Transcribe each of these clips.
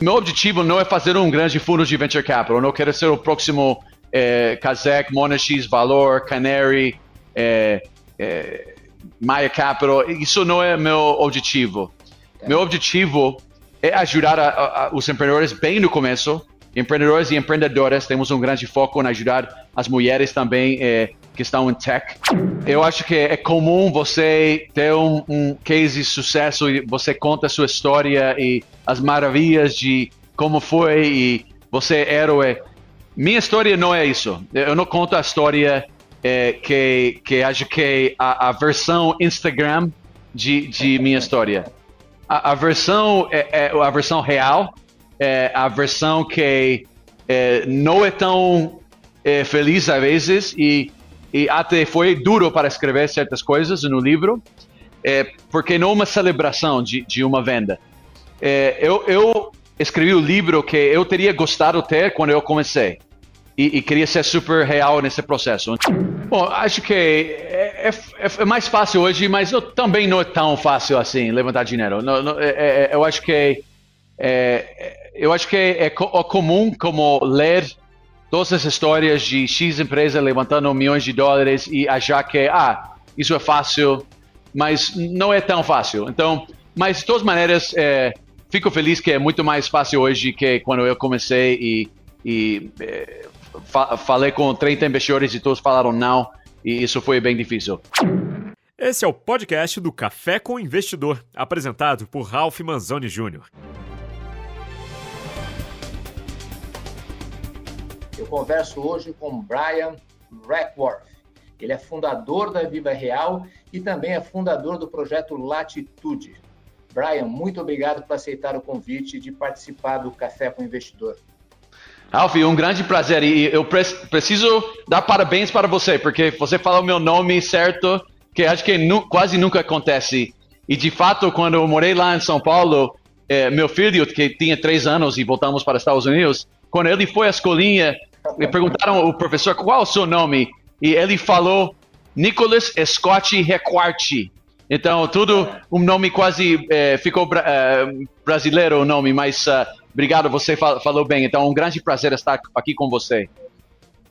Meu objetivo não é fazer um grande fundo de venture capital. Eu não quero ser o próximo é, Kazek, Monax, Valor, Canary, é, é, Maya Capital. Isso não é meu objetivo. É. Meu objetivo é ajudar a, a, os empreendedores bem no começo. Empreendedores e empreendedoras, temos um grande foco em ajudar as mulheres também é, que estão em tech. Eu acho que é comum você ter um, um case de sucesso e você conta a sua história e as maravilhas de como foi e você é herói. Minha história não é isso. Eu não conto a história é, que, que acho que a, a versão Instagram de, de minha história. A, a versão é, é, a versão real, é a versão que é, não é tão feliz às vezes e, e até foi duro para escrever certas coisas no livro, é, porque não é uma celebração de, de uma venda. É, eu, eu escrevi o livro que eu teria gostado ter quando eu comecei. E, e, queria ser super real nesse processo. Bom, acho que é, é, é mais fácil hoje, mas não, também não é tão fácil assim levantar dinheiro. Não, não, é, é, eu acho que é, eu acho que é, comum como ler todas as histórias de X empresa levantando milhões de dólares e achar que ah isso é fácil, mas não é tão fácil. Então, mas de todas maneiras fico feliz que é muito mais fácil hoje que quando eu comecei e, e é, fa falei com 30 investidores e todos falaram não, e isso foi bem difícil. Esse é o podcast do Café com Investidor, apresentado por Ralph Manzoni Jr. converso hoje com Brian Rackworth. Ele é fundador da Viva Real e também é fundador do projeto Latitude. Brian, muito obrigado por aceitar o convite de participar do Café com o Investidor. Alf, um grande prazer e eu preciso dar parabéns para você, porque você falou meu nome certo, que acho que nu quase nunca acontece. E de fato, quando eu morei lá em São Paulo, é, meu filho, que tinha três anos e voltamos para os Estados Unidos, quando ele foi à escolinha, me perguntaram ao professor qual é o seu nome, e ele falou Nicholas Scott Requarty. Então, tudo, um nome quase é, ficou é, brasileiro o nome, mas uh, obrigado, você fal falou bem. Então, um grande prazer estar aqui com você.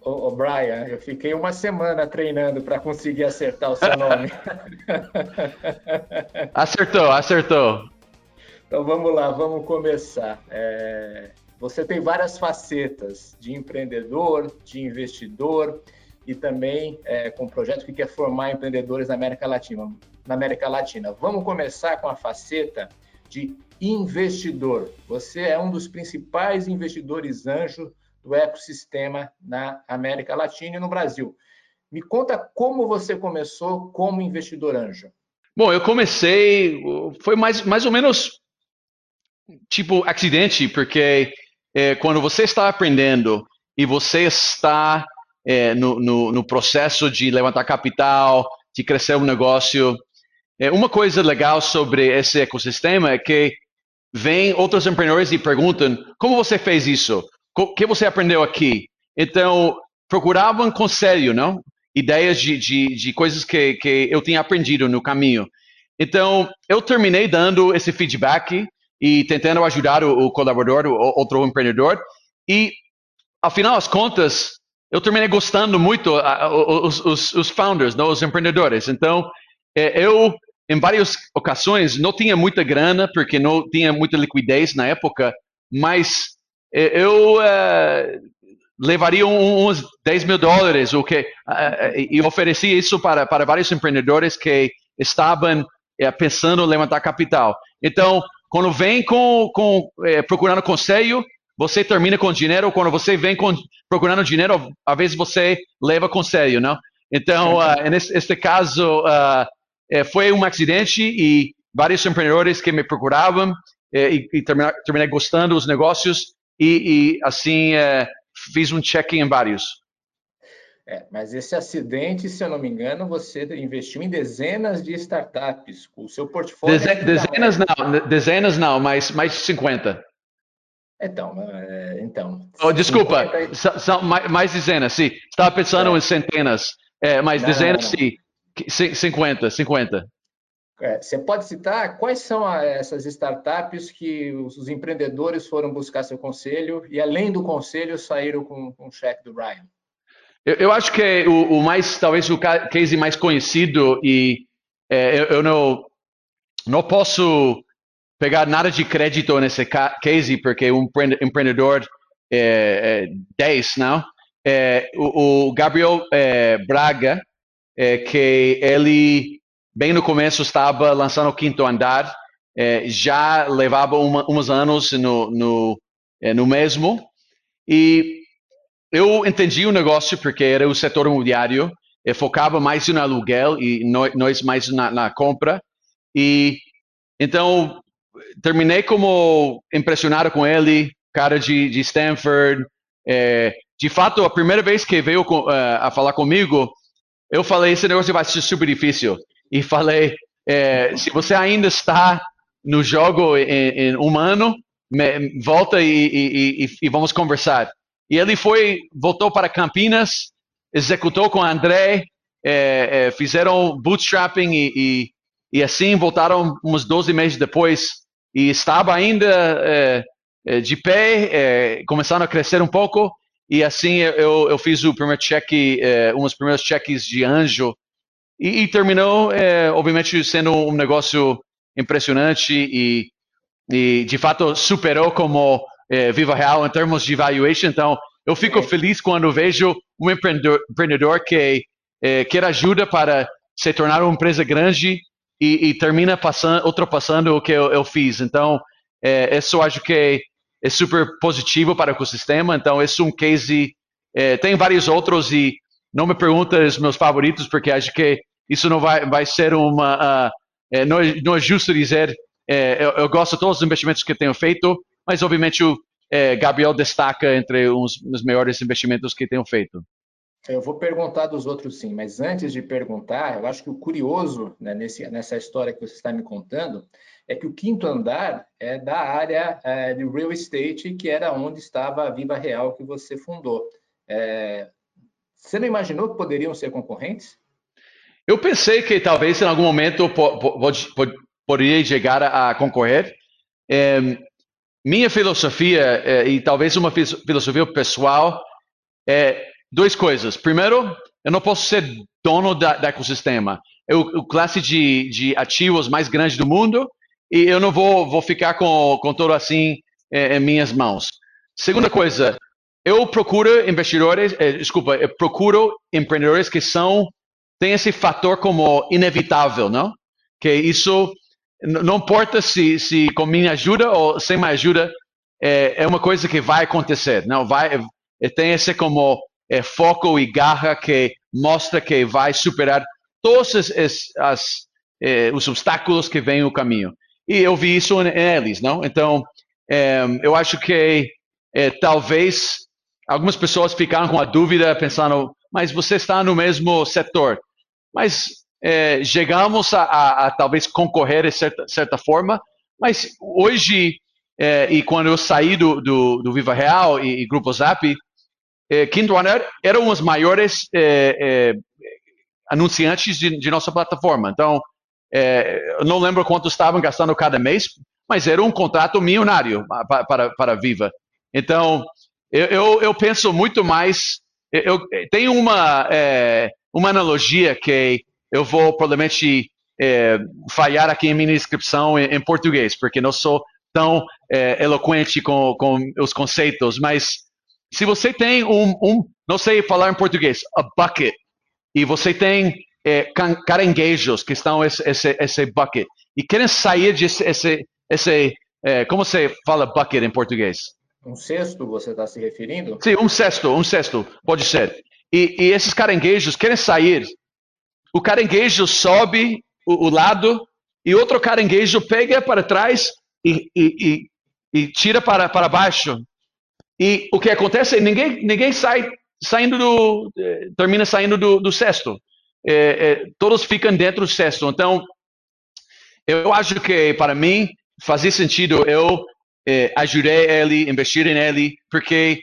Ô, ô Brian, eu fiquei uma semana treinando para conseguir acertar o seu nome. acertou, acertou. Então vamos lá, vamos começar. É, você tem várias facetas de empreendedor, de investidor e também é, com um projeto que quer formar empreendedores na América Latina na América Latina. Vamos começar com a faceta de investidor. Você é um dos principais investidores anjo do ecossistema na América Latina e no Brasil. Me conta como você começou como investidor anjo. Bom, eu comecei, foi mais, mais ou menos tipo acidente, porque é, quando você está aprendendo e você está é, no, no, no, processo de levantar capital, de crescer um negócio, é, uma coisa legal sobre esse ecossistema é que vem outros empreendedores e perguntam como você fez isso, o que você aprendeu aqui. Então, procuravam conselho, não? Ideias de, de, de coisas que, que eu tinha aprendido no caminho. Então, eu terminei dando esse feedback e tentando ajudar o, o colaborador, o outro empreendedor. E, afinal das contas, eu terminei gostando muito os, os, os founders, não, os empreendedores. Então, é, eu, em várias ocasiões, não tinha muita grana, porque não tinha muita liquidez na época, mas é, eu uh, levaria uns 10 mil dólares o que, e oferecia isso para, para vários empreendedores que estavam uh, pensando em levantar capital. Então, quando vem com, com procurando conselho, você termina com dinheiro. Quando você vem com, procurando dinheiro, às vezes você leva conselho, não? Então, uh, nesse caso, uh, é, foi um acidente e vários empreendedores que me procuravam é, e, e terminei, terminei, gostando dos negócios e, e assim é, fiz um check em vários. É, mas esse acidente, se eu não me engano, você investiu em dezenas de startups. O seu portfólio. Dezen, é dezenas não, dezenas não, mas mais de 50. Então, é, então. Oh, desculpa, 50... são mais, mais dezenas, sim. Estava pensando é. em centenas, é, mas não, dezenas, não, não. sim. 50, 50. É, você pode citar quais são essas startups que os, empreendedores foram buscar seu conselho e, além do conselho, saíram com, com o cheque do Ryan? Eu, eu acho que o, o, mais, talvez o case mais conhecido e é, eu, eu, não, não posso pegar nada de crédito nesse case porque um empreendedor é, é 10, não? É, o, o, Gabriel é, Braga, é, que ele bem no começo estava lançando o quinto andar, é, já levava uma, uns anos no, no, é, no mesmo e eu entendi o negócio porque era o setor imobiliário, eu focava mais no aluguel e nós mais na, na compra. E então terminei como impressionado com ele, cara de, de Stanford. É, de fato, a primeira vez que veio uh, a falar comigo, eu falei esse negócio vai ser super difícil. E falei, é, se você ainda está no jogo em, em um ano, me, volta e, e, e, e vamos conversar. E ele foi, voltou para Campinas, executou com André, é, é, fizeram bootstrapping e, e, e, assim voltaram uns 12 meses depois. E estava ainda é, é de pé, é, começando a crescer um pouco. E assim eu, eu fiz o primeiro cheque, é, uns primeiros cheques de anjo. E, e terminou, obviamente, sendo um negócio impressionante e, e de fato superou como é, Viva Real em termos de valuation. Então, eu fico é. feliz quando vejo um empreendedor, empreendedor que é, quer ajuda para se tornar uma empresa grande e, e termina passando, ultrapassando o que eu, eu fiz. Então, é, isso acho que é super positivo para o ecossistema. Então, esse é um case. É, tem vários outros e não me pergunta os meus favoritos, porque acho que isso não vai, vai ser uma. Uh, não, é, não, é, justo dizer. É, eu, eu, gosto de todos os investimentos que tenho feito, mas obviamente o é, Gabriel destaca entre os, os melhores investimentos que tenho feito. Eu vou perguntar dos outros sim, mas antes de perguntar, eu acho que o curioso né, nesse, nessa história que você está me contando é que o quinto andar é da área é, de real estate, que era onde estava a Viva Real que você fundou. É, você não imaginou que poderiam ser concorrentes? Eu pensei que talvez em algum momento poderia chegar a concorrer. É, minha filosofia, é, e talvez uma filosofia pessoal, é duas coisas. Primeiro, eu não posso ser dono da, da ecossistema. Eu, o classe de, de ativos mais grande do mundo e eu não vou, vou ficar com, com tudo assim é, em minhas mãos. Segunda coisa, eu procuro investidores, é, desculpa, eu procuro empreendedores que são tem esse fator como inevitável, não? Que isso não importa se, se com minha ajuda ou sem minha ajuda, é, é uma coisa que vai acontecer. Não vai, é, tem esse como é, foco e garra que mostra que vai superar todos os, as, é, os obstáculos que vêm no caminho. E eu vi isso neles, não? Então, é, eu acho que é, talvez algumas pessoas ficaram com a dúvida, pensando, mas você está no mesmo setor. Mas é, chegamos a, a, a, talvez concorrer de certa, certa forma, mas hoje, é, e quando eu saí do, do, do Viva Real e, e Grupo Zap, é, Andar eram os maiores é, é, anunciantes de, de, nossa plataforma. Então, é, eu não lembro quanto estavam gastando cada mês, mas era um contrato milionário para, para, para Viva. Então, eu, eu, eu penso muito mais. Eu, eu tenho uma, uma analogia que eu vou provavelmente é, falhar aqui em minha inscrição em, em, português, porque não sou tão é, eloquente com, com os conceitos, mas se você tem um, um, não sei falar em português, a bucket, e você tem é, caranguejos que estão esse, esse, esse bucket, e querem sair desse esse, esse é, como você fala bucket em português? Um cesto, você está se referindo? Sim, um cesto, um cesto, pode ser. E, e esses caranguejos querem sair o caranguejo sobe o, o lado e outro caranguejo pega para trás e, e, e, e, tira para, para baixo. E o que acontece ninguém, ninguém sai saindo do, eh, termina saindo do, do cesto. É, é, todos ficam dentro do cesto. Então, eu acho que para mim fazia sentido eu é, ajudei ele, investir em ele, porque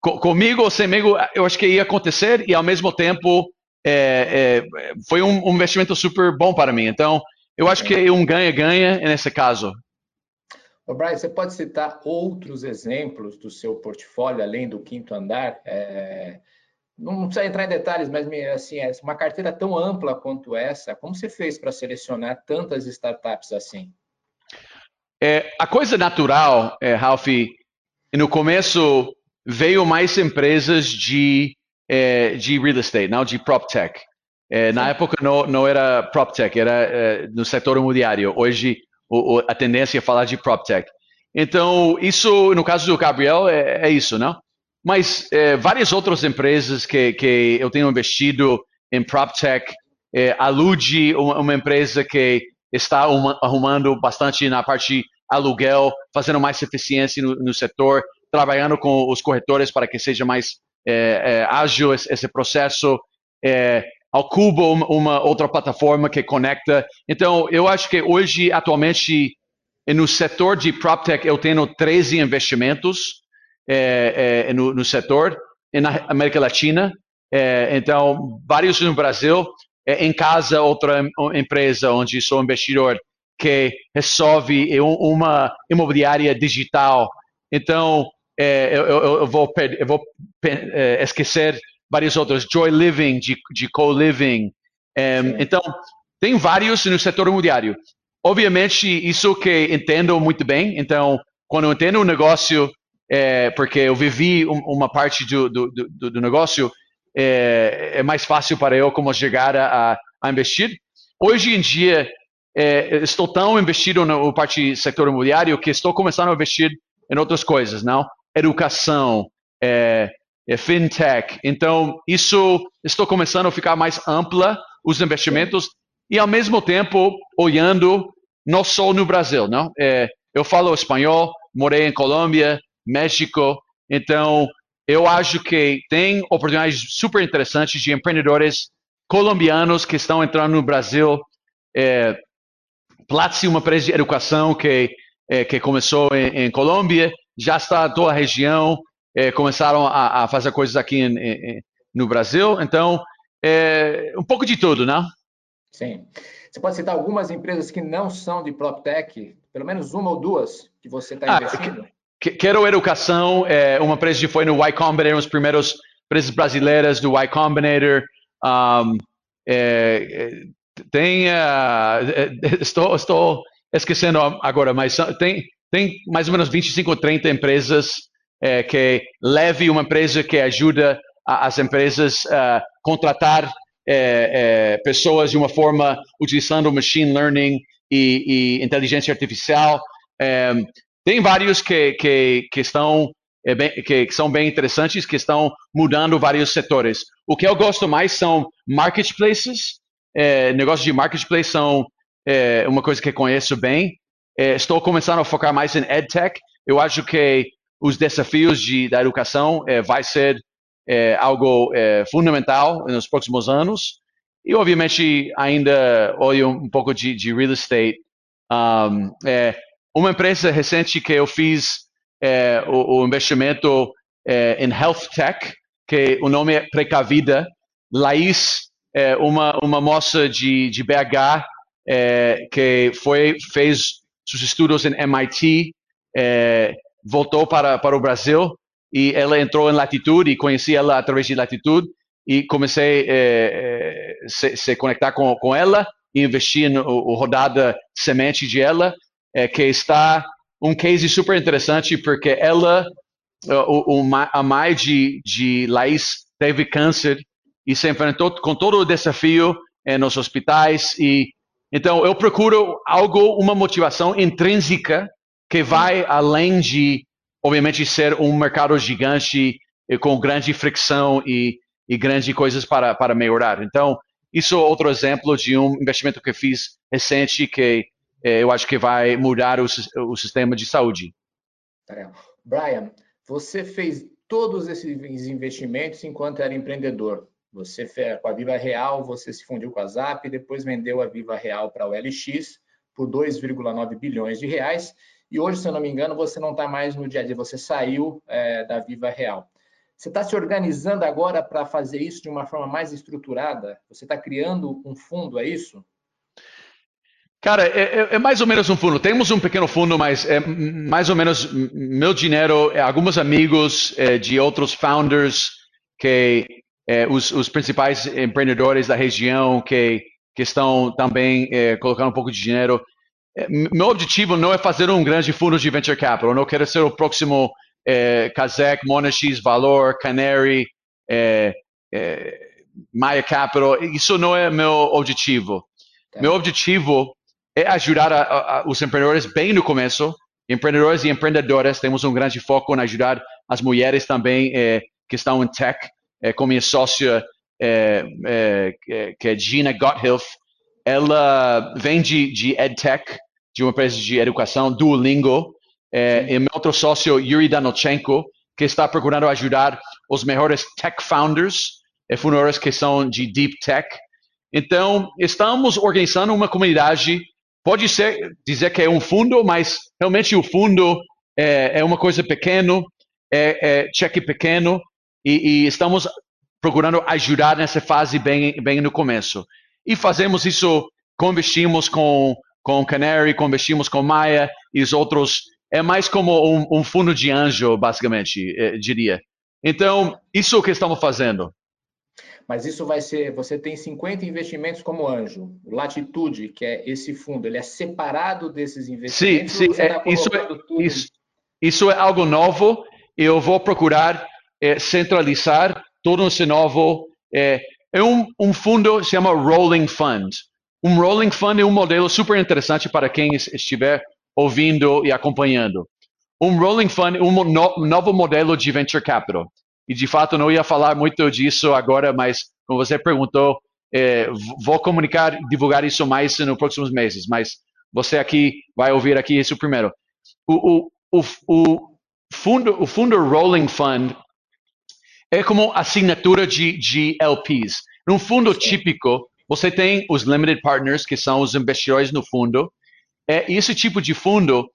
co comigo ou semigo eu acho que ia acontecer e ao mesmo tempo é, é, foi um, um, investimento super bom para mim. Então, eu acho que é um ganha-ganha nesse caso. Ô Brian, você pode citar outros exemplos do seu portfólio, além do quinto andar? É... Não precisa entrar em detalhes, mas assim, é uma carteira tão ampla quanto essa, como você fez para selecionar tantas startups assim? É, a coisa natural, é, Ralph, no começo veio mais empresas de, é, de real estate, não de prop tech. É, na época não, não era prop tech, era é, no setor imobiliário. Hoje o, o, a tendência é falar de prop tech. Então, isso, no caso do Gabriel, é, é isso, não? Mas é, várias outras empresas que, que eu tenho investido em PropTech, é, a Lude, uma, uma, empresa que está uma, arrumando bastante na parte aluguel, fazendo mais eficiência no, no, setor, trabalhando com os corretores para que seja mais é, é ágil esse, esse processo. É, ao Cubo, uma, outra plataforma que conecta. Então, eu acho que hoje, atualmente, no setor de PropTech, eu tenho 13 investimentos é, no, no, setor, na América Latina. Então, vários no Brasil. Em casa, outra empresa onde sou investidor que resolve uma imobiliária digital. Então, é, eu, eu, eu, vou, eu vou é, esquecer vários outros, Joy Living, de, de co-living. então, tem vários no setor imobiliário. Obviamente, isso que entendo muito bem. Então, quando eu entendo um negócio, é, porque eu vivi um, uma parte do, do, do, do negócio, é, é, mais fácil para eu como chegar a, a investir. Hoje em dia, é, estou tão investido no parte setor imobiliário que estou começando a investir em outras coisas, não? Educação, é, é, fintech. Então, isso estou começando a ficar mais ampla os investimentos e ao mesmo tempo olhando não só no Brasil, não? É, eu falo espanhol, morei em Colômbia, México, então eu acho que tem oportunidades super interessantes de empreendedores colombianos que estão entrando no Brasil. É, Platzi, uma empresa de educação que, é, que começou em, em Colômbia, já está em toda a região, é, começaram a, a, fazer coisas aqui em, em, no Brasil. Então, é um pouco de tudo, não? Sim. Você pode citar algumas empresas que não são de PropTech, pelo menos uma ou duas que você está ah, investindo? Quero Educação, é uma empresa que foi no Y Combinator, uma das primeiras empresas brasileiras do Y Combinator. Um, é, tem, uh, estou, estou esquecendo agora, mas tem, tem mais ou menos 25 ou 30 empresas é, que leve uma empresa que ajuda as empresas a contratar é, é, pessoas de uma forma utilizando machine learning e, e inteligência artificial. É, tem vários que, que, que estão é, bem, que, que, são bem interessantes, que estão mudando vários setores. O que eu gosto mais são marketplaces. É, negócios de marketplace são é, uma coisa que conheço bem. Estou começando a focar mais em edtech. Eu acho que os desafios de, da educação é, vai ser é, algo é, fundamental nos próximos anos. E, obviamente, ainda olho um pouco de, de real estate. Um, é, uma empresa recente que eu fiz é, o, o, investimento é, em health tech, que o nome é Precavida. Laís, é, uma, uma moça de, de BH, que foi, fez seus estudos em MIT, voltou para, para o Brasil e ela entrou em Latitude e conheci ela através de Latitude e comecei a é, é, se, se, conectar com, com ela e investir no rodada semente de ela, é, que está um case super interessante porque ela, o, o, a mãe de, de Laís teve câncer e se enfrentou com todo o desafio nos hospitais e então eu procuro algo, uma motivação intrínseca que vai além de, obviamente, ser um mercado gigante com grande fricção e, e grandes coisas para, para melhorar. Então, isso é outro exemplo de um investimento que fiz recente que eh, eu acho que vai mudar o, o sistema de saúde. Brian, você fez todos esses investimentos enquanto era empreendedor. Você com a Viva Real, você se fundiu com a Zap, depois vendeu a Viva Real para o LX por 2,9 bilhões de reais e hoje, se eu não me engano, você não está mais no dia a dia, você saiu é, da Viva Real. Você está se organizando agora para fazer isso de uma forma mais estruturada? Você está criando um fundo, é isso? Cara, é, é, é, mais ou menos um fundo. Temos um pequeno fundo, mas é mais ou menos meu dinheiro, é alguns amigos é, de outros founders, que é, os, os, principais empreendedores da região que, que estão também é, colocando um pouco de dinheiro. meu objetivo não é fazer um grande fundo de venture capital. Eu não quero ser o próximo é, Kazek, Monash, Valor, Canary, Maya Capital. Isso não é meu objetivo. Tá. Meu objetivo é ajudar a, a, os empreendedores bem no começo. Empreendedores e empreendedoras, temos um grande foco em ajudar as mulheres também é, que estão em tech, é, com minha sócia, é, é que é Gina Gotthilf. Ela vem de, de EdTech, de uma empresa de educação, Duolingo. É, e meu outro sócio, Yuri Danochenko, que está procurando ajudar os melhores tech founders, fundadores que são de deep tech. Então, estamos organizando uma comunidade pode ser dizer que é um fundo, mas realmente o fundo é, é uma coisa pequeno, é, é cheque pequeno, e, e, estamos procurando ajudar nessa fase bem, bem no começo. E fazemos isso, convestimos com, com Canary, convestimos com Maia e os outros. É mais como um, um fundo de anjo, basicamente, é, diria. Então, isso é o que estamos fazendo mas isso vai ser, você tem 50 investimentos como anjo. Latitude, que é esse fundo, ele é separado desses investimentos? Sim, sim é, tá isso, é, isso, isso, é algo novo. Eu vou procurar é, centralizar todo esse novo. É, é um, um fundo se chama Rolling Fund. Um Rolling Fund é um modelo super interessante para quem estiver ouvindo e acompanhando. Um Rolling Fund é um no, novo modelo de Venture Capital. E de fato não ia falar muito disso agora, mas como você perguntou, é, vou comunicar, divulgar isso mais nos próximos meses. Mas você aqui vai ouvir aqui isso primeiro. O, o, o, o fundo, o fundo Rolling Fund é como assinatura de, de LPs. Num fundo típico, você tem os limited partners, que são os investidores no fundo. É, esse tipo de fundo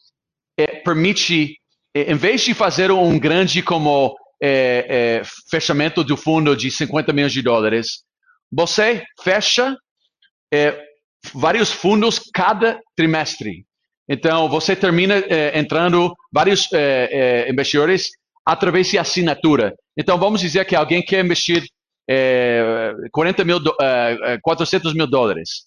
é, permite, é, em vez de fazer um grande como é, é, fechamento do fundo de 50 milhões de dólares, você fecha é, vários fundos cada trimestre. Então, você termina é, entrando vários investidores através de assinatura. Então, vamos dizer que alguém quer investir 40 mil, 400 mil dólares.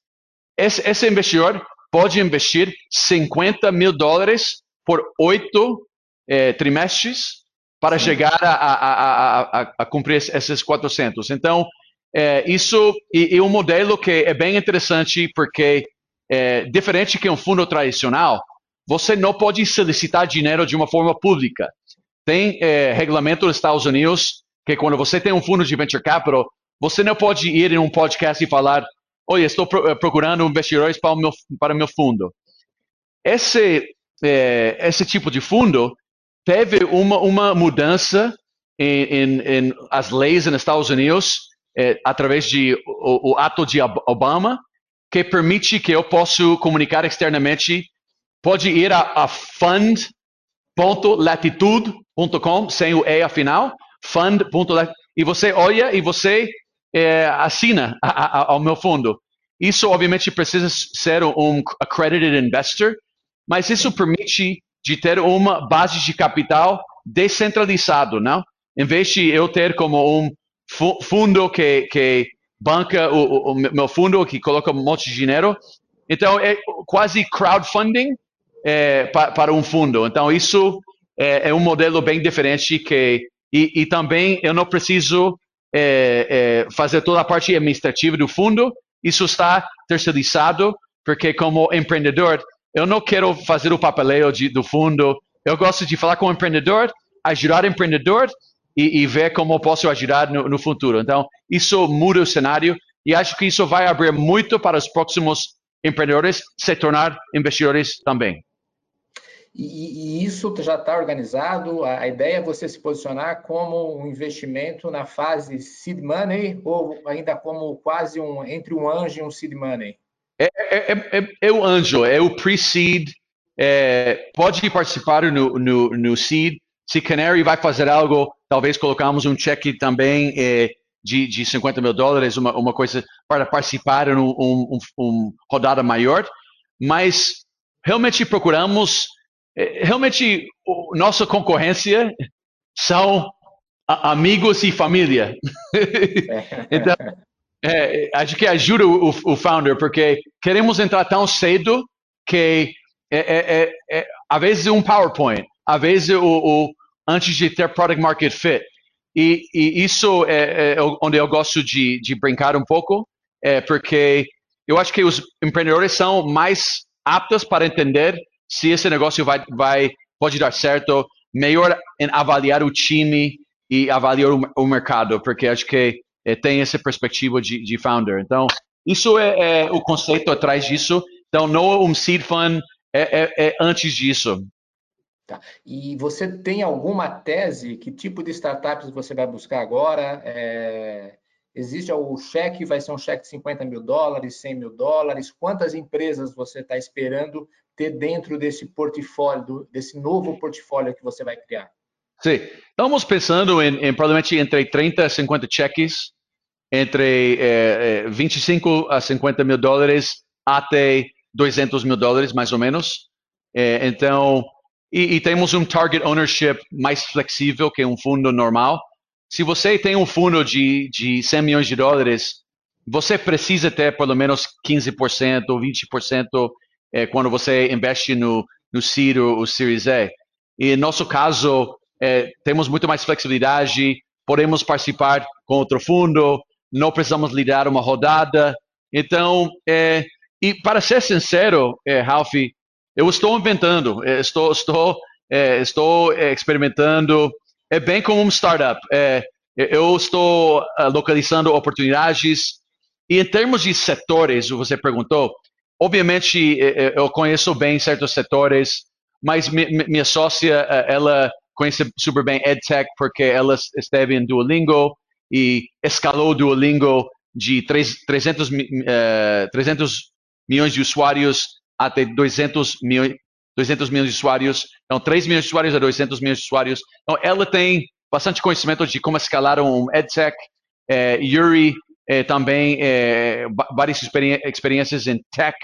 Esse, esse investidor pode investir 50 mil dólares por oito trimestres para Sim. chegar a, a, a, a, cumprir esses 400. Então, é, isso é um modelo que é bem interessante porque, é, diferente que um fundo tradicional, você não pode solicitar dinheiro de uma forma pública. Tem é, regulamento nos Estados Unidos que quando você tem um fundo de venture capital, você não pode ir em um podcast e falar, oi, estou é, procurando investidores para o meu, para o meu fundo. Esse, é, esse tipo de fundo teve uma, uma mudança em, em, em as leis nos Estados Unidos é, através de o, o, ato de Obama que permite que eu possa comunicar externamente pode ir a, a fund.latitude.com sem o e afinal fund.latitude e você olha e você é, assina a, a, ao meu fundo isso obviamente precisa ser um accredited investor mas isso permite de ter uma base de capital descentralizado, não? Em vez de eu ter como um fundo que, que banca o, o, meu fundo, que coloca um monte de dinheiro, então é quase crowdfunding é, para, um fundo. Então isso é, é, um modelo bem diferente que e, e também eu não preciso é, é fazer toda a parte administrativa do fundo. Isso está terceirizado porque como empreendedor eu não quero fazer o papeleio de, do fundo. Eu gosto de falar com o empreendedor, ajudar o empreendedor e, e ver como posso ajudar no, no, futuro. Então, isso muda o cenário e acho que isso vai abrir muito para os próximos empreendedores se tornar investidores também. E, e isso já está organizado? A, a, ideia é você se posicionar como um investimento na fase seed money ou ainda como quase um entre um anjo e um seed money? É, é, é, é, é o anjo, é o pre-seed. É, pode participar no, no, no seed. Se Canary vai fazer algo, talvez colocamos um cheque também é, de, de 50 mil dólares, uma, uma coisa para participar em uma um, um, rodada maior. mas realmente procuramos, realmente nossa concorrência são amigos e família. então, é, acho que ajuda o, o, founder, porque queremos entrar tão cedo que é, é, é, é às vezes um PowerPoint, às vezes o, o, antes de ter product market fit. E, e isso é, é, onde eu gosto de, de brincar um pouco, é porque eu acho que os empreendedores são mais aptos para entender se esse negócio vai, vai pode dar certo, melhor em avaliar o time e avaliar o, o mercado, porque acho que é, tem essa perspectiva de, de founder. Então, isso é, é, o conceito atrás disso. Então, não um seed fund é, é, é antes disso. Tá. E você tem alguma tese? Que tipo de startups você vai buscar agora? É... Existe o cheque, vai ser um cheque de 50 mil dólares, 100 mil dólares? Quantas empresas você está esperando ter dentro desse portfólio, desse novo portfólio que você vai criar? Sim, estamos pensando em, em provavelmente entre 30 a 50 cheques, entre eh, 25 a 50 mil dólares até 200 mil dólares, mais ou menos. É, então, e, e, temos um target ownership mais flexível que um fundo normal. Se você tem um fundo de, de 100 milhões de dólares, você precisa ter pelo menos 15% ou 20% é, quando você investe no, no Seed ou Series A. E no nosso caso, é, temos muito mais flexibilidade, podemos participar com outro fundo, não precisamos liderar uma rodada. Então, é, e para ser sincero, é, Ralph, eu estou inventando, é, estou, estou, é, estou é, experimentando. É bem como um startup. Eu estou uh, localizando oportunidades. E em termos de setores, você perguntou, obviamente eu conheço bem certos setores, mas minha sócia, ela conhece super bem EdTech porque ela esteve em Duolingo e escalou Duolingo de 300, 300 milhões de usuários até 200 milhões, 200 milhões de usuários. Então, 3 milhões de usuários a 200 milhões de usuários. Então, ela tem bastante conhecimento de como escalar um EdTech. É, Yuri é, também é, várias experiências em tech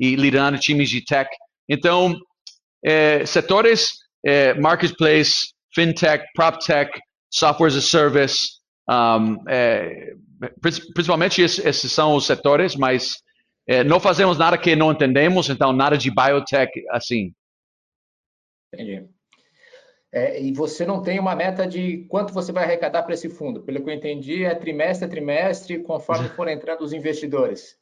e liderando times de tech. Então, é, setores, é, marketplace, fintech, proptech, software as a service, um, é, principalmente esses, esses, são os setores, mas é, não fazemos nada que não entendemos, então nada de biotech assim. Entendi. É, e você não tem uma meta de quanto você vai arrecadar para esse fundo? Pelo que eu entendi, é trimestre a trimestre, conforme forem entrando os investidores.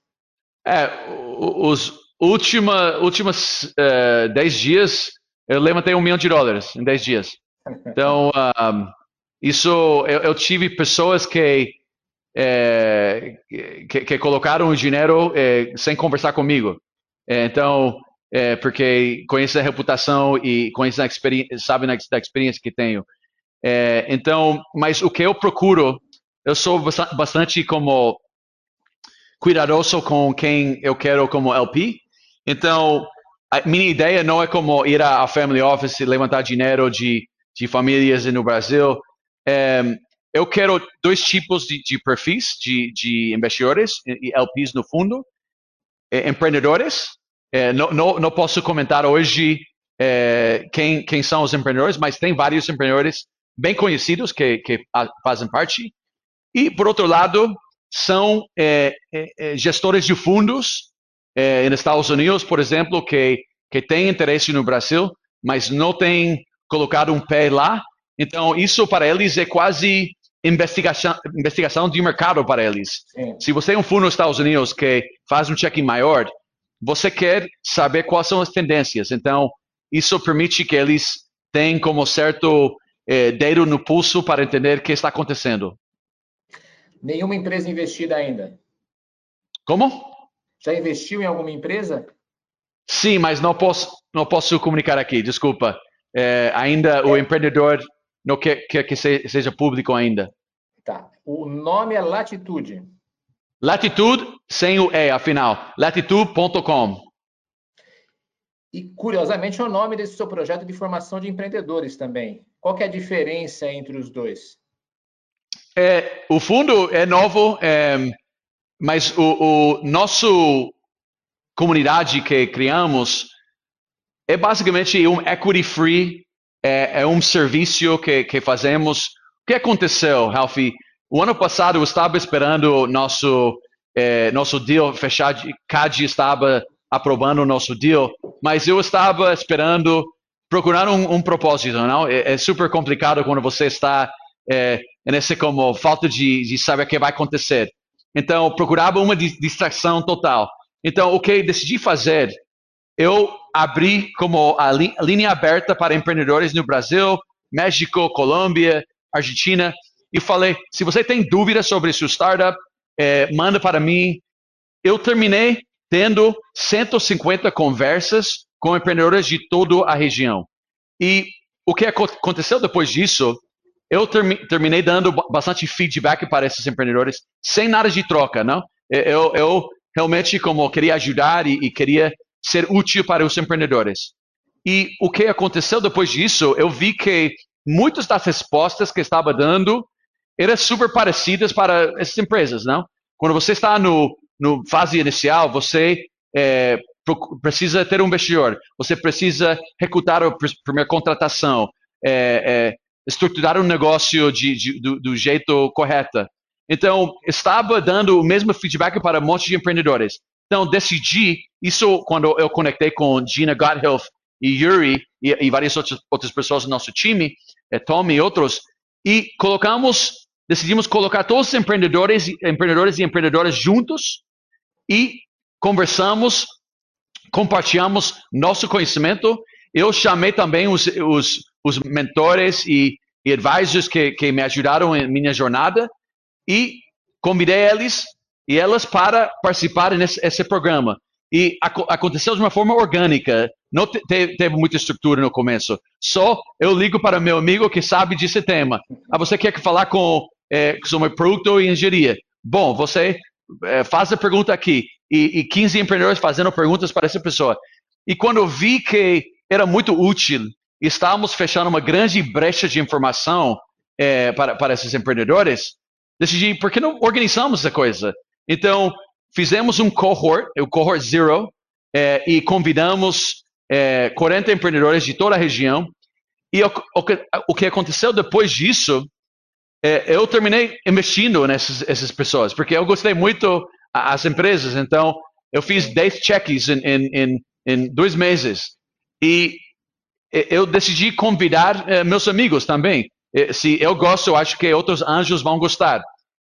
É, os última, últimos uh, 10 dias, eu levantei um milhão de dólares em 10 dias. Então, um, ah, isso, eu, eu tive pessoas que é, que, que, colocaram o dinheiro é, sem conversar comigo. É, então, é, porque conhece a reputação e conhece a experiência, sabe da experiência que tenho. É, então, mas o que eu procuro, eu sou bastante como cuidadoso com quem eu quero como LP. Então, a minha ideia não é como ir à family office e levantar dinheiro de, de famílias no Brasil. É, eu quero dois tipos de, de perfis de, de, investidores e LPs no fundo. É, empreendedores. É, não, não, não, posso comentar hoje é, quem, quem são os empreendedores, mas tem vários empreendedores bem conhecidos que, que fazem parte. E, por outro lado, são é, é, é, gestores de fundos nos Estados Unidos, por exemplo, que, que têm interesse no Brasil, mas não têm colocado um pé lá. Então, isso para eles é quase investigação, investigação de mercado para eles. Sim. Se você é um fundo nos Estados Unidos que faz um check-in maior, você quer saber quais são as tendências. Então, isso permite que eles tenham como certo eh, dedo no pulso para entender o que está acontecendo. Nenhuma empresa investida ainda? Como? Já investiu em alguma empresa? Sim, mas não posso, não posso comunicar aqui, desculpa. É, ainda é. o empreendedor não quer, quer que seja público ainda. Tá. O nome é Latitude. Latitude sem o E, afinal. Latitude.com. E, curiosamente, é o nome desse seu projeto de formação de empreendedores também. Qual é a diferença entre os dois? É, o fundo é novo, é, mas o, o, nosso comunidade que criamos é basicamente um equity free, é, é um serviço que, que fazemos. O que aconteceu, Ralph? O ano passado eu estava esperando nosso é, nosso deal fechado, CAD estava aprovando o nosso deal, mas eu estava esperando procurar um, um propósito, não? É, é, super complicado quando você está é, nesse como falta de, de saber o que vai acontecer. Então, procurava uma distração total. Então, o que decidi fazer, eu abri como a linha aberta para empreendedores no Brasil, México, Colômbia, Argentina, e falei: se você tem dúvidas sobre seu startup, é, manda para mim. Eu terminei tendo 150 conversas com empreendedores de toda a região. E o que aconteceu depois disso, eu terminei dando bastante feedback para esses empreendedores, sem nada de troca, não? Eu, eu realmente como queria ajudar e, e queria ser útil para os empreendedores. E o que aconteceu depois disso, eu vi que muitas das respostas que estava dando eram super parecidas para essas empresas, não? Quando você está no, no fase inicial, você é, precisa ter um investidor, você precisa recrutar a primeira contratação, é, é, estruturar um negócio de, de, do, do, jeito correto. Então, estava dando o mesmo feedback para um monte de empreendedores. Então, decidi, isso quando eu conectei com Gina Gotthilf e Yuri e, e várias outras, outras pessoas do nosso time, é, Tom e outros, e colocamos, decidimos colocar todos os empreendedores, empreendedores e empreendedoras juntos e conversamos, compartilhamos nosso conhecimento. Eu chamei também os, os, os mentores e, e advisors que, que me ajudaram em minha jornada e convidei eles e elas para participar nesse programa. E ac aconteceu de uma forma orgânica, não te teve muita estrutura no começo. Só eu ligo para meu amigo que sabe desse tema. Ah, você quer falar com é, sobre produto e engenharia? Bom, você é, faz a pergunta aqui. E, e 15 empreendedores fazendo perguntas para essa pessoa. E quando eu vi que era muito útil, estávamos fechando uma grande brecha de informação é, para, para esses empreendedores, decidi, por que não organizamos essa coisa? Então, fizemos um cohort, o cohort zero, é, e convidamos é, 40 empreendedores de toda a região. E o, o, que, o que, aconteceu depois disso, é, eu terminei investindo nessas, nessas pessoas, porque eu gostei muito as empresas. Então, eu fiz 10 cheques em, em, em, em dois meses. E eu decidi convidar eh, meus amigos também. Eh, se eu gosto, eu acho que outros anjos vão gostar.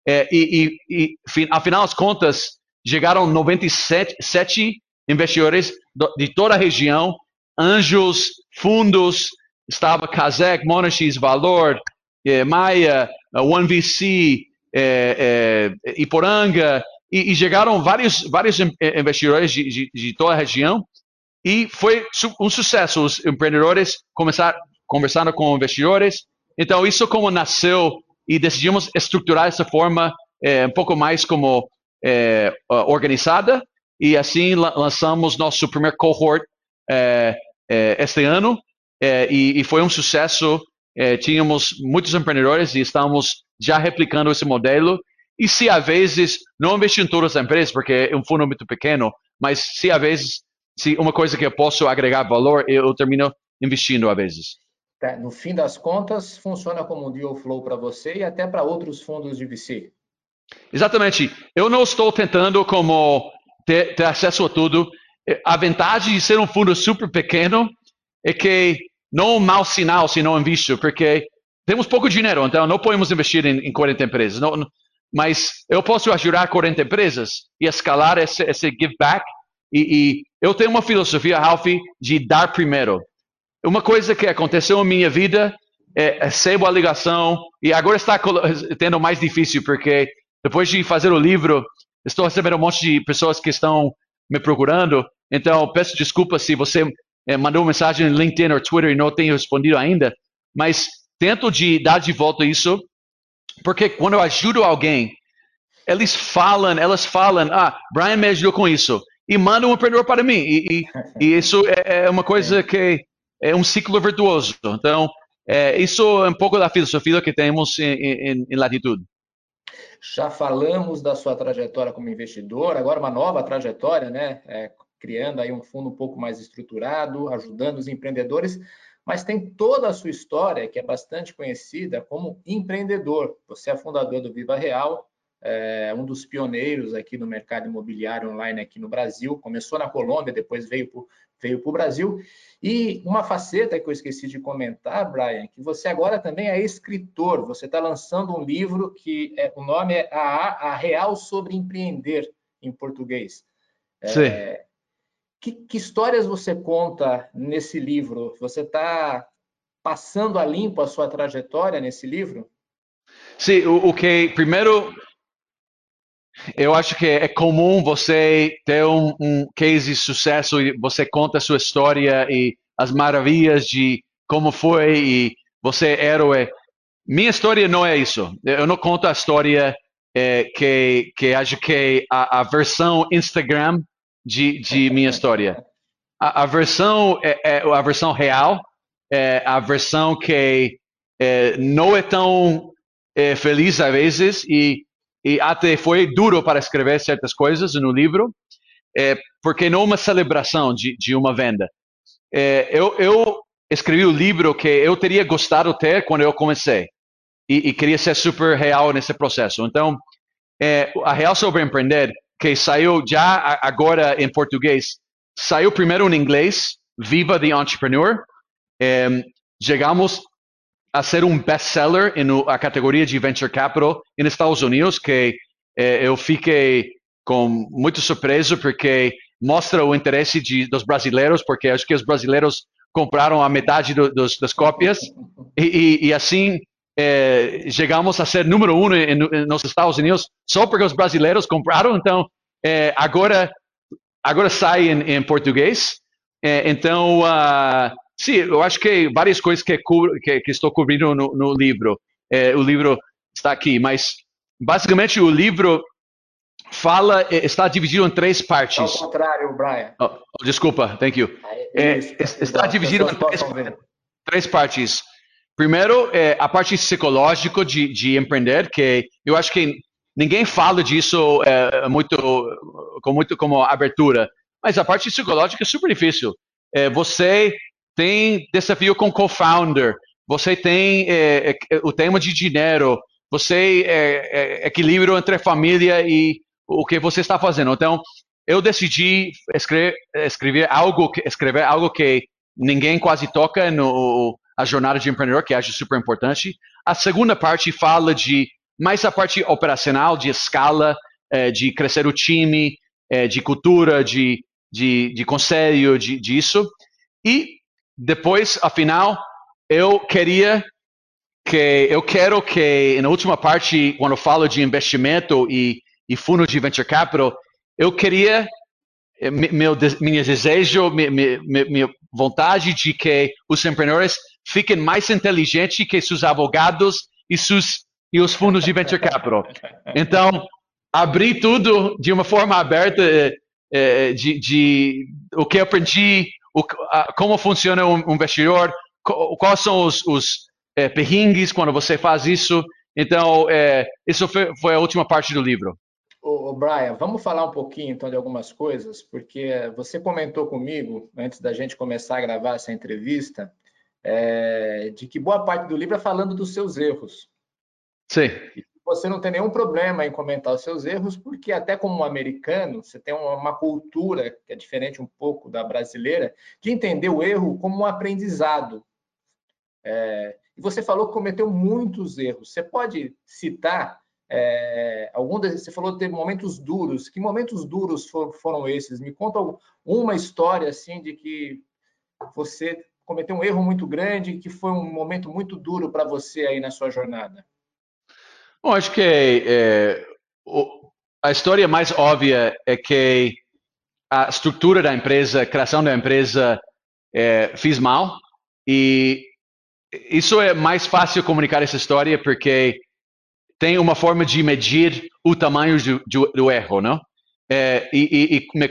É, e, e, e, afinal das contas, chegaram 97 sete investidores de toda a região, anjos, fundos, estava Kazek, Monash, Valor, é, Maia, OneVC, é, é, Iporanga, e, e, chegaram vários, vários investidores de, de, de, toda a região, e foi um sucesso. Os empreendedores começaram conversando com investidores. Então, isso como nasceu e decidimos estruturar essa forma é, um pouco mais como é, organizada e assim lançamos nosso primeiro cohort é, é este ano é, e, e, foi um sucesso. É, tínhamos muitos empreendedores e estamos já replicando esse modelo. E se às vezes, não investir em todas as empresas, porque é um fundo muito pequeno, mas se às vezes, se uma coisa que eu posso agregar valor, eu termino investindo às vezes. Tá, no fim das contas, funciona como um deal flow para você e até para outros fundos de VC. Exatamente. Eu não estou tentando como ter, ter, acesso a tudo. A vantagem de ser um fundo super pequeno é que não é um mau sinal se não invisto, porque temos pouco dinheiro, então não podemos investir em, em 40 empresas. Não, não, mas eu posso ajudar 40 empresas e escalar esse, esse give back. E, e eu tenho uma filosofia, Ralph, de dar primeiro. Uma coisa que aconteceu na minha vida, é, recebo a ligação e agora está tendo mais difícil porque depois de fazer o livro, estou recebendo um monte de pessoas que estão me procurando. Então, peço desculpa se você é, mandou mensagem no LinkedIn ou Twitter e não tenho respondido ainda, mas tento de dar de volta isso, porque quando eu ajudo alguém, eles falam, elas falam, ah, Brian me ajudou com isso, e mandam um empreendedor para mim. E, e, e isso é, é uma coisa que é um ciclo virtuoso. Então, é, isso é um pouco da filosofia que temos em, em, em Latitude. Já falamos da sua trajetória como investidor, agora uma nova trajetória, né? É, criando aí um fundo um pouco mais estruturado, ajudando os empreendedores, mas tem toda a sua história, que é bastante conhecida como empreendedor. Você é fundador do Viva Real, é um dos pioneiros aqui no mercado imobiliário online aqui no Brasil. Começou na Colômbia, depois veio para veio o Brasil. E uma faceta que eu esqueci de comentar, Brian, que você agora também é escritor. Você está lançando um livro que é, o nome é a, a Real sobre Empreender, em português. Sim. Que, que histórias você conta nesse livro? Você está passando a limpo a sua trajetória nesse livro? Sim, o, o, que primeiro eu acho que é comum você ter um, um case de sucesso e você conta a sua história e as maravilhas de como foi e você é herói. Minha história não é isso. Eu não conto a história é, que que acho que a, a versão Instagram de, de minha história. A, a versão é, é, a versão real, é a versão que é, não é tão é, feliz às vezes e, e até foi duro para escrever certas coisas no livro, é, porque não é uma celebração de, de uma venda. É, eu, eu escrevi o livro que eu teria gostado ter quando eu comecei e, e queria ser super real nesse processo. Então, é, a real sobre empreender que saiu já agora em português, saiu primeiro em inglês, Viva the Entrepreneur. É, chegamos a ser um best-seller na categoria de Venture Capital nos Estados Unidos, que é, eu fiquei com muito surpreso, porque mostra o interesse de, dos brasileiros, porque acho que os brasileiros compraram a metade do, dos, das cópias, e, e, e assim é, chegamos a ser número um em, em, nos Estados Unidos só porque os brasileiros compraram. Então, é, agora, agora sai em, em português. É, então, uh, sim, eu acho que várias coisas que, que, que estou cobrindo no, no livro. O livro está aqui, mas basicamente o livro fala está dividido em três partes. Ao contrário, Brian. Oh, desculpa, thank you. É, está dividido em três, três partes. Primeiro, é a parte psicológica de, de empreender, que eu acho que ninguém fala disso é, muito, com muito como abertura, mas a parte psicológica é super difícil. É, você tem desafio com co-founder, você tem é, é o tema de dinheiro, você é, é, equilíbrio entre família e o que você está fazendo. Então, eu decidi escrever, escrever algo, escrever algo que ninguém quase toca no a jornada de empreendedor, que acho super importante. A segunda parte fala de mais a parte operacional, de escala, é, de crescer o time, é, de cultura, de, de, de conselho, de, disso. E depois, afinal, eu queria que eu quero que na última parte, quando eu falo de investimento e, e fundos de venture capital, eu queria é, meu, meu desejo, minha, minha vontade de que os empreendedores fiquem mais inteligentes que seus advogados e, seus, e os fundos de venture capital. Então, abrir tudo de uma forma aberta é, é, de, de, o que eu aprendi, o, como funciona um, investidor, quais são os, os é, perrengues quando você faz isso. Então, é, isso foi, foi, a última parte do livro. Ô, Brian, vamos falar um pouquinho então de algumas coisas, porque você comentou comigo, antes da gente começar a gravar essa entrevista, é, de que boa parte do livro é falando dos seus erros. Sim. Você não tem nenhum problema em comentar os seus erros, porque até como americano, você tem uma cultura que é diferente um pouco da brasileira, de entender o erro como um aprendizado. É, e você falou que cometeu muitos erros. Você pode citar é, algum você falou de momentos duros. Que momentos duros for, foram esses? Me conta uma história assim de que você cometeu um erro muito grande, que foi um momento muito duro para você aí na sua jornada? Bom, acho que é, o, a história mais óbvia é que a estrutura da empresa, a criação da empresa, é, fiz mal e isso é mais fácil comunicar essa história porque tem uma forma de medir o tamanho do, do, do erro, não? É, e, e, e, me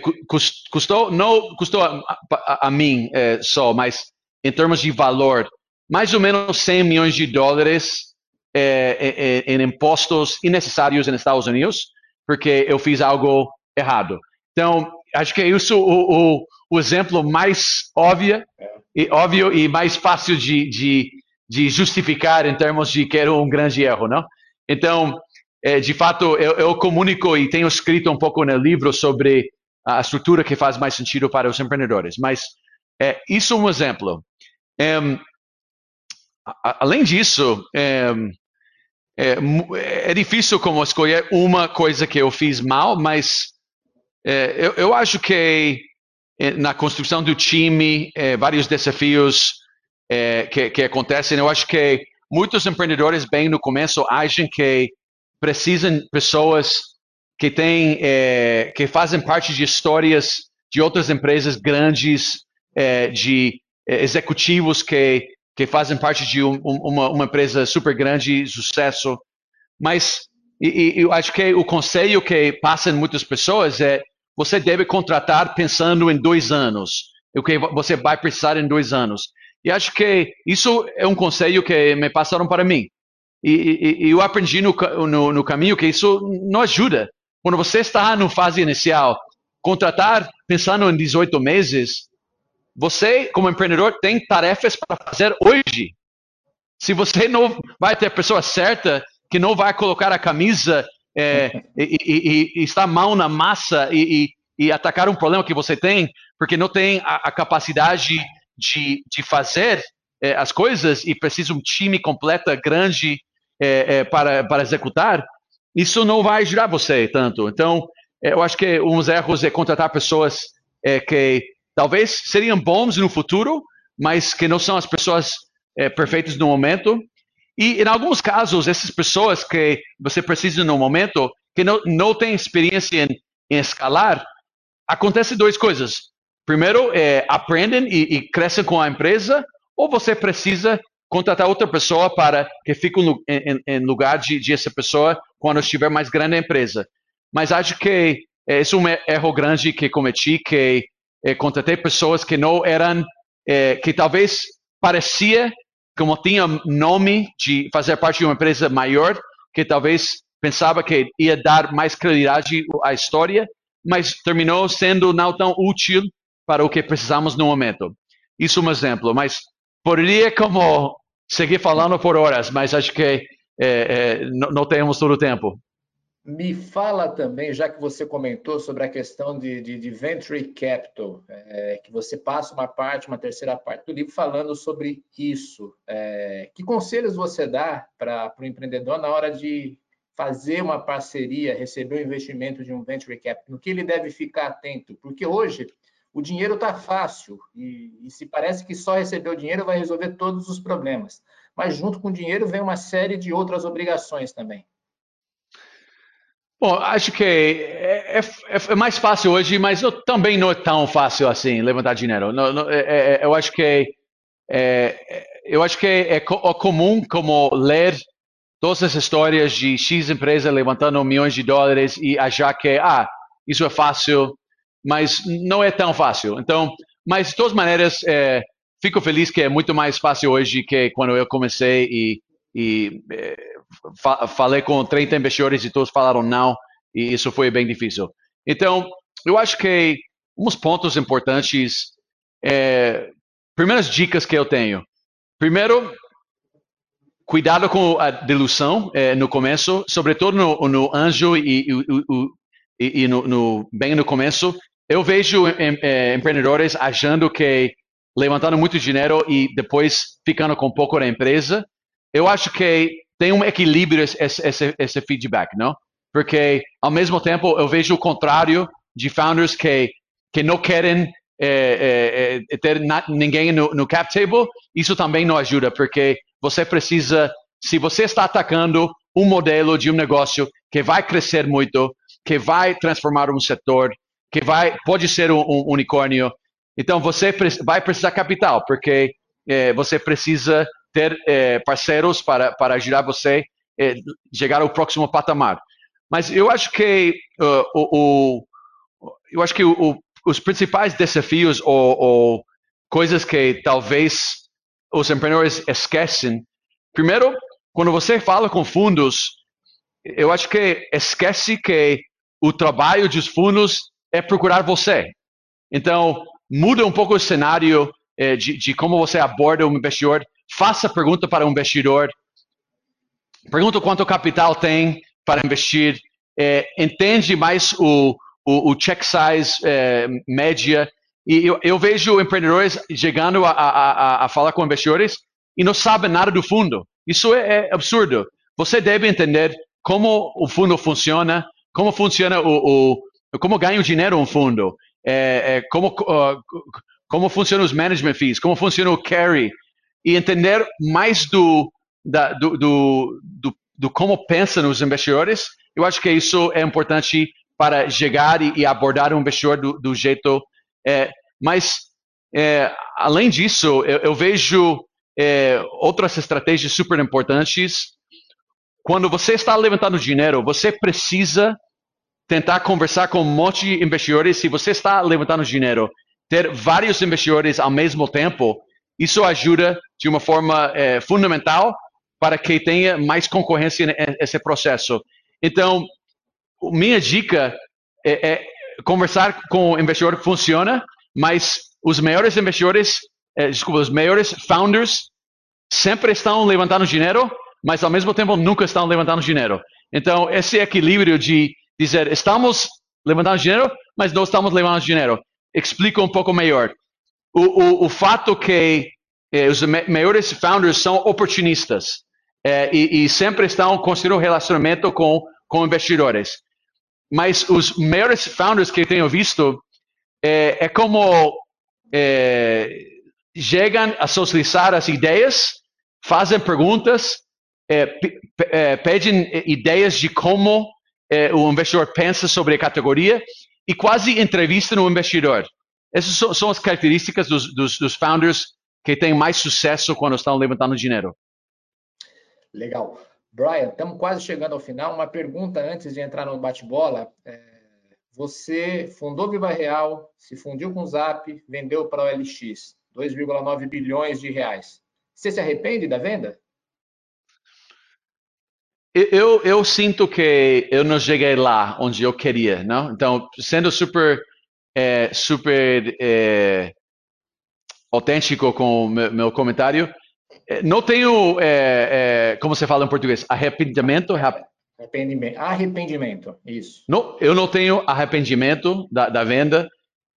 custou, não custou a, a, a mim é, só, mas em termos de valor, mais ou menos 100 milhões de dólares é, é, é, em impostos innecessários nos Estados Unidos, porque eu fiz algo errado. Então, acho que é isso o, o, o exemplo mais óbvio, é. e, óbvio e mais fácil de, de, de, justificar em termos de que era um grande erro, não? Então, é, de fato, eu, eu, comunico e tenho escrito um pouco no livro sobre a estrutura que faz mais sentido para os empreendedores, mas é, isso é um exemplo. É, além disso, é, é, é, difícil como escolher uma coisa que eu fiz mal, mas é, eu, eu, acho que na construção do time, vários desafios que, que, acontecem, eu acho que muitos empreendedores, bem no começo, acham que precisam pessoas que têm, é, que fazem parte de histórias de outras empresas grandes, de executivos que que fazem parte de um, uma, uma, empresa super grande, sucesso. Mas e, e, eu acho que o conselho que passa em muitas pessoas é você deve contratar pensando em dois anos, o que você vai precisar em dois anos. E acho que isso é um conselho que me passaram para mim. E, e eu aprendi no, no, no caminho que isso não ajuda. Quando você está na fase inicial, contratar pensando em 18 meses você, como empreendedor, tem tarefas para fazer hoje. Se você não vai ter a pessoa certa, que não vai colocar a camisa é, e, e, e, está mal na massa e, e, atacar um problema que você tem, porque não tem a, a capacidade de, de fazer é, as coisas e precisa um time completo, grande, é, é para, para executar, isso não vai ajudar você tanto. Então, é, eu acho que uns erros é contratar pessoas é, que talvez seriam bons no futuro, mas que não são as pessoas perfeitas no momento. E em alguns casos, essas pessoas que você precisa no momento, que não, não têm experiência em, em escalar, acontece duas coisas. Primeiro, é, aprendem e, e, crescem com a empresa, ou você precisa contratar outra pessoa para que fique em, em lugar de, de, essa pessoa quando estiver mais grande a empresa. Mas acho que é, esse é um erro grande que cometi, que eh, contratei pessoas que não eram, eh, que talvez parecia como tinha nome de fazer parte de uma empresa maior, que talvez pensava que ia dar mais credibilidade à história, mas terminou sendo não tão útil para o que precisamos no momento. Isso é um exemplo, mas poderia como seguir falando por horas, mas acho que é, não, não temos todo o tempo. Me fala também, já que você comentou sobre a questão de, de, de venture capital, é, que você passa uma parte, uma terceira parte do livro falando sobre isso. É, que conselhos você dá para o empreendedor na hora de fazer uma parceria, receber o investimento de um venture capital? No que ele deve ficar atento? Porque hoje o dinheiro está fácil e, e se parece que só receber o dinheiro vai resolver todos os problemas. Mas junto com o dinheiro vem uma série de outras obrigações também. Bom, acho que é, é, é, mais fácil hoje, mas também não é tão fácil assim levantar dinheiro. Não, não, é, é, é eu acho que é, eu acho que é, comum como ler todas as histórias de X empresa levantando milhões de dólares e achar que ah isso é fácil, mas não é tão fácil. Então, mas de todas maneiras fico feliz que é muito mais fácil hoje que quando eu comecei e, e fa falei com 30 investidores e todos falaram não, e isso foi bem difícil. Então, eu acho que uns pontos importantes, é, primeiras dicas que eu tenho. Primeiro, cuidado com a diluição é, no começo, sobretudo no, no anjo e, e, e, e no, no, bem no começo. Eu vejo em, é, empreendedores achando que levantando muito dinheiro e depois ficando com pouco da empresa. Eu acho que tem um equilíbrio esse, esse, esse feedback, não? Porque, ao mesmo tempo, eu vejo o contrário de founders que, que não querem é, é, é, ter na, ninguém no, no cap table. Isso também não ajuda, porque você precisa, se você está atacando um modelo de um negócio que vai crescer muito, que vai transformar um setor, que vai pode ser um, um unicórnio, então você vai precisar capital, porque é, você precisa ter é, parceiros para, para ajudar você é, chegar ao próximo patamar. Mas eu acho que uh, o, o, eu acho que o, os principais desafios ou, ou, coisas que talvez os empreendedores esquecem, primeiro, quando você fala com fundos, eu acho que esquece que o trabalho dos fundos é procurar você. Então, muda um pouco o cenário é, de, de, como você aborda um investidor. Faça pergunta para um investidor. Pergunta quanto capital tem para investir. É, entende mais o, o, o check size é, média. E eu, eu, vejo empreendedores chegando a, a, a, falar com investidores e não sabem nada do fundo. Isso é, é absurdo. Você deve entender como o fundo funciona, como funciona o, o como ganha o dinheiro um fundo, é, é, como, uh, como funciona os management fees, como funciona o carry, e entender mais do, da, do, do, do, do como pensam os investidores, eu acho que isso é importante para chegar e, e abordar um investidor do, do jeito. É, mas, é, além disso, eu, eu vejo é, outras estratégias super importantes. Quando você está levantando dinheiro, você precisa tentar conversar com um monte de investidores. Se você está levantando dinheiro, ter vários investidores ao mesmo tempo, isso ajuda de uma forma é, fundamental para que tenha mais concorrência nesse processo. Então, minha dica é, é conversar com o investidor funciona, mas os maiores investidores, é, desculpa, os maiores founders sempre estão levantando dinheiro, mas ao mesmo tempo nunca estão levantando dinheiro. Então, esse equilíbrio de dizer, estamos levantando dinheiro, mas não estamos levantando dinheiro. Explica um pouco melhor. O, o, o fato que eh, os maiores founders são oportunistas eh, e, e, sempre estão construindo relacionamento com, com investidores. Mas os maiores founders que eu tenho visto eh, é como eh, chegam a socializar as ideias, fazem perguntas, eh, eh, pedem ideias de como é, o investidor pensa sobre a categoria e quase entrevista no investidor. Essas são, são as características dos, dos, dos, founders que têm mais sucesso quando estão levantando dinheiro. Legal. Brian, estamos quase chegando ao final. Uma pergunta antes de entrar no bate-bola. É, você fundou Viva Real, se fundiu com o Zap, vendeu para o LX 2,9 bilhões de reais. Você se arrepende da venda? Eu, eu sinto que eu não cheguei lá onde eu queria, não? Então, sendo super, é, super é, autêntico com o meu, meu comentário, é, não tenho, é, é, como você fala em português, arrependimento. Arrependimento, arrependimento isso. Não, eu não tenho arrependimento da, da venda.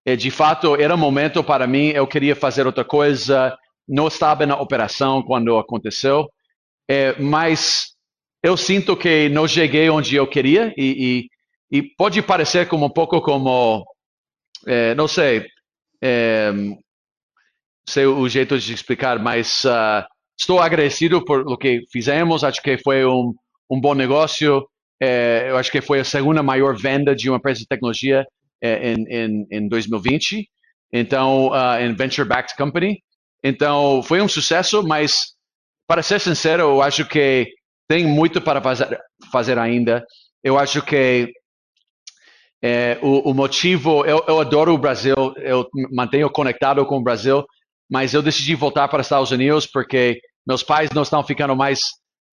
É, de fato, era um momento para mim, eu queria fazer outra coisa, não estava na operação quando aconteceu, é, mas eu sinto que não cheguei onde eu queria e, e, e pode parecer como um pouco como, é, não sei, é, sei o jeito de explicar, mas uh, estou agradecido por o que fizemos. Acho que foi um, um bom negócio. É, eu acho que foi a segunda maior venda de uma empresa de tecnologia é, em, em, em 2020. Então, uh, em venture backed company. Então, foi um sucesso, mas para ser sincero, eu acho que tem muito para fazer, fazer ainda. Eu acho que é, o, o, motivo, eu, eu, adoro o Brasil, eu mantenho conectado com o Brasil, mas eu decidi voltar para os Estados Unidos porque meus pais não estão ficando mais,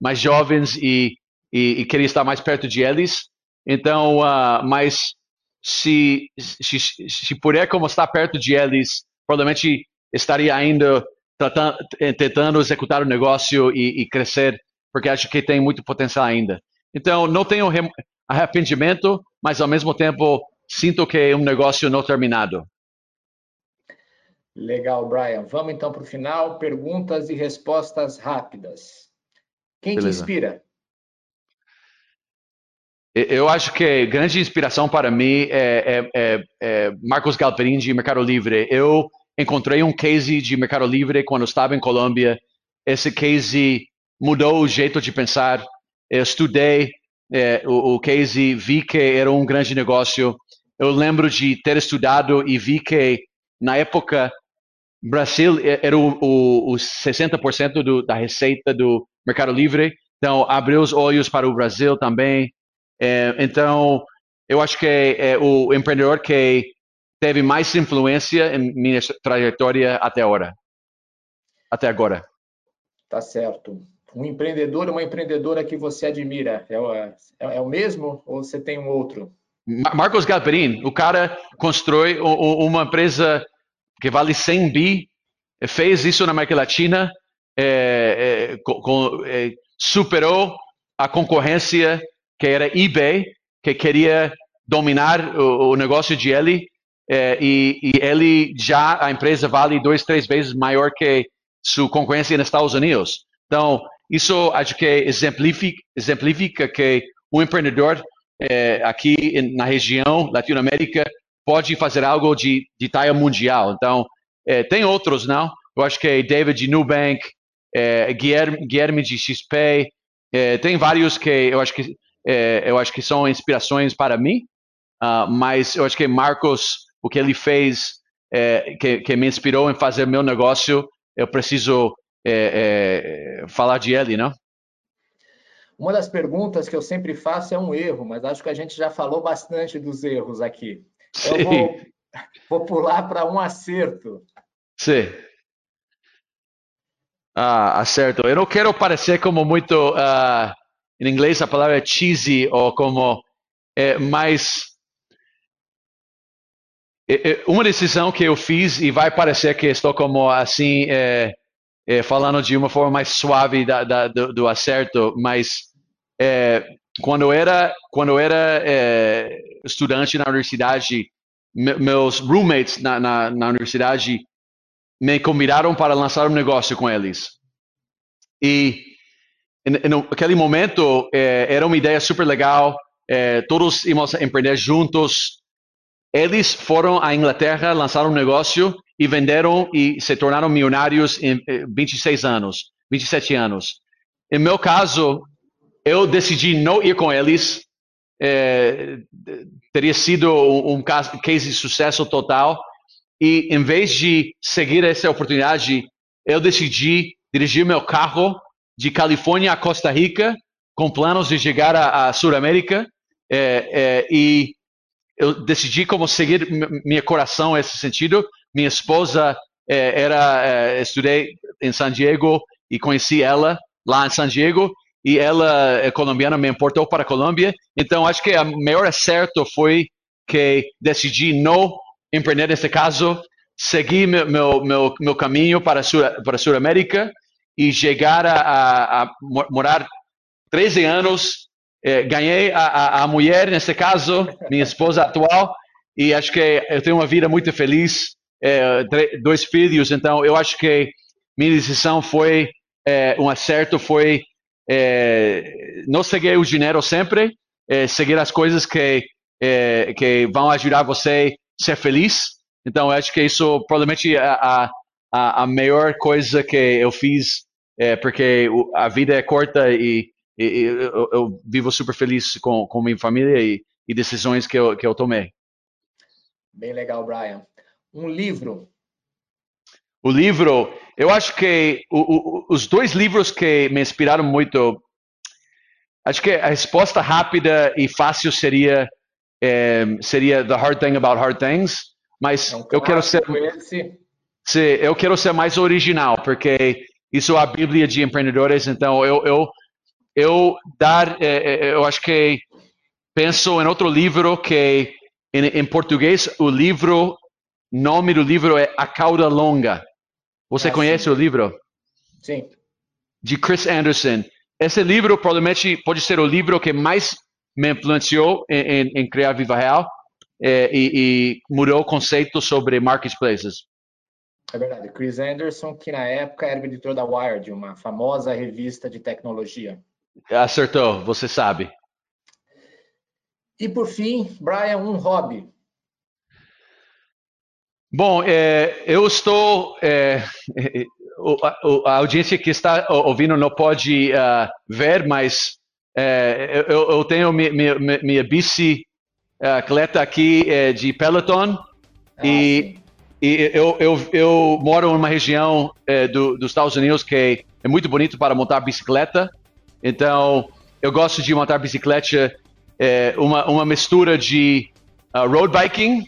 mais jovens e, e, e queria estar mais perto de eles. Então, uh, mas se, se, se puder como estar perto de eles, provavelmente estaria ainda tratando, tentando executar o negócio e, e crescer porque acho que tem muito potencial ainda. Então, não tenho arrependimento, mas ao mesmo tempo sinto que é um negócio não terminado. Legal, Brian. Vamos então para o final. Perguntas e respostas rápidas. Quem Beleza. te inspira? Eu acho que grande inspiração para mim é, é, é, é Marcos Galperin de Mercado Livre. Eu encontrei um case de Mercado Livre quando estava em Colômbia. Esse case mudou o jeito de pensar. Eu estudei é, o, o case, vi que era um grande negócio. Eu lembro de ter estudado e vi que, na época, Brasil era o, o, o 60% do, da receita do Mercado Livre. Então, abriu os olhos para o Brasil também. É, então, eu acho que é o empreendedor que teve mais influência em minha trajetória até agora. Até agora. Tá certo um empreendedor, uma empreendedora que você admira, é o, é, é o mesmo ou você tem um outro? Marcos Galperin, o cara constrói uma empresa que vale 100 bi, fez isso na América Latina, é, é, superou a concorrência que era eBay, que queria dominar o, o negócio de ele, é, e, e, ele já, a empresa vale dois, três vezes maior que sua concorrência nos Estados Unidos. Então, isso acho que exemplifica, exemplifica que um empreendedor é, aqui na região Latinoamérica pode fazer algo de, de talla mundial. Então, é, tem outros, não? Eu acho que David de Nubank, é, Guilherme, Guilherme de XP, é, tem vários que eu acho que é, eu acho que são inspirações para mim, uh, mas eu acho que Marcos, o que ele fez, é, que, que, me inspirou em fazer meu negócio, eu preciso falar de ele, não? Uma das perguntas que eu sempre faço é um erro, mas acho que a gente já falou bastante dos erros aqui. Então, eu vou, vou pular para um acerto. Sim. Ah, acerto. Eu não quero parecer como muito. Uh, em inglês a palavra é cheesy ou como. É, mas. É, é, uma decisão que eu fiz e vai parecer que estou como assim. É, é, falando de uma forma mais suave da, da, do, do, acerto, mas é, quando eu era, quando era é, estudante na universidade, me, meus roommates na, na, na, universidade me convidaram para lançar um negócio com eles. E naquele momento é, era uma ideia super legal, é, todos íamos empreender juntos. Eles foram à Inglaterra, lançaram um negócio e venderam e se tornaram milionários em 26 anos, 27 anos. Em meu caso, eu decidi não ir com eles. É, teria sido um, case de sucesso total. E em vez de seguir essa oportunidade, eu decidi dirigir meu carro de Califórnia a Costa Rica, com planos de chegar à, Sul-América. É, é, e eu decidi como seguir meu coração nesse sentido. Minha esposa é, era, é, estudei em San Diego e conheci ela lá em San Diego e ela é colombiana, me importou para a Colômbia. Então, acho que o maior acerto foi que decidi não empreender nesse caso, seguir meu, meu, meu, meu caminho para a Sur, para a Sul-América e chegar a, a, a, morar 13 anos. Eh, ganhei a, a, mulher, nesse caso, minha esposa atual, e acho que eu tenho uma vida muito feliz, eh, dois filhos, então eu acho que minha decisão foi eh, um acerto, foi é, não seguir o dinheiro sempre, é, seguir as coisas que, é, que vão ajudar você a ser feliz. Então, eu acho que isso provavelmente é a, a, a melhor coisa que eu fiz, é, porque a vida é curta e, e, e eu, eu, vivo super feliz com, com minha família e, e decisões que eu, que eu tomei. Bem legal, Brian. Um livro o livro, eu acho que o, o, os dois livros que me inspiraram muito, acho que a resposta rápida e fácil seria é, seria The Hard Thing About Hard Things, mas é um eu quero ser esse. eu quero ser mais original, porque isso é a Bíblia de empreendedores, então eu eu, eu dar, é, é eu acho que penso em outro livro que em, em português o livro nome do livro é A Cauda Longa. Você ah, conhece sim. o livro? Sim. De Chris Anderson. Esse livro provavelmente pode ser o livro que mais me influenciou em, em, em criar Viva Real é, e, e, mudou o conceito sobre marketplaces. É verdade. Chris Anderson, que na época era editor da Wired, uma famosa revista de tecnologia. Acertou, você sabe. E por fim, Brian, um hobby. Bom, é, eu estou. É, a, a, audiência que está ouvindo não pode uh, ver, mas é, eu, eu, tenho minha, minha, minha bicicleta aqui é, de Peloton ah, e, e eu, eu, eu, moro em uma região é, do, dos Estados Unidos que é muito bonito para montar bicicleta. Então, eu gosto de montar bicicleta, é, uma, uma mistura de uh, road biking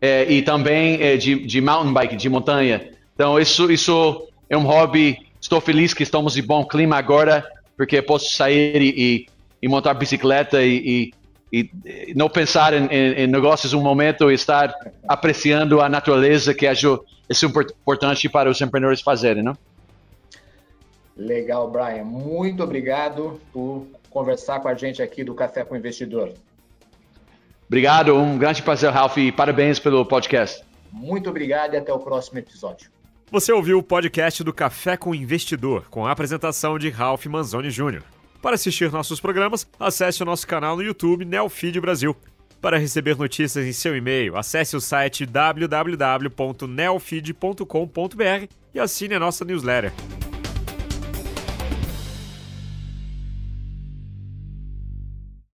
é, e também é, de, de mountain bike, de montanha. Então, isso, isso é um hobby. Estou feliz que estamos de bom clima agora, porque posso sair e, e, e montar bicicleta e, e, não pensar em, em, em, negócios um momento e estar apreciando a natureza que acho isso é importante para os empreendedores fazerem, não? Legal, Brian. Muito obrigado por conversar com a gente aqui do Café com o Investidor. Obrigado, um grande prazer, Ralph, e parabéns pelo podcast. Muito obrigado e até o próximo episódio. Você ouviu o podcast do Café com o Investidor, com a apresentação de Ralph Manzoni Jr. Para assistir nossos programas, acesse o nosso canal no YouTube Neofeed Brasil. Para receber notícias em seu e-mail, acesse o site www.neofeed.com.br e assine a nossa newsletter.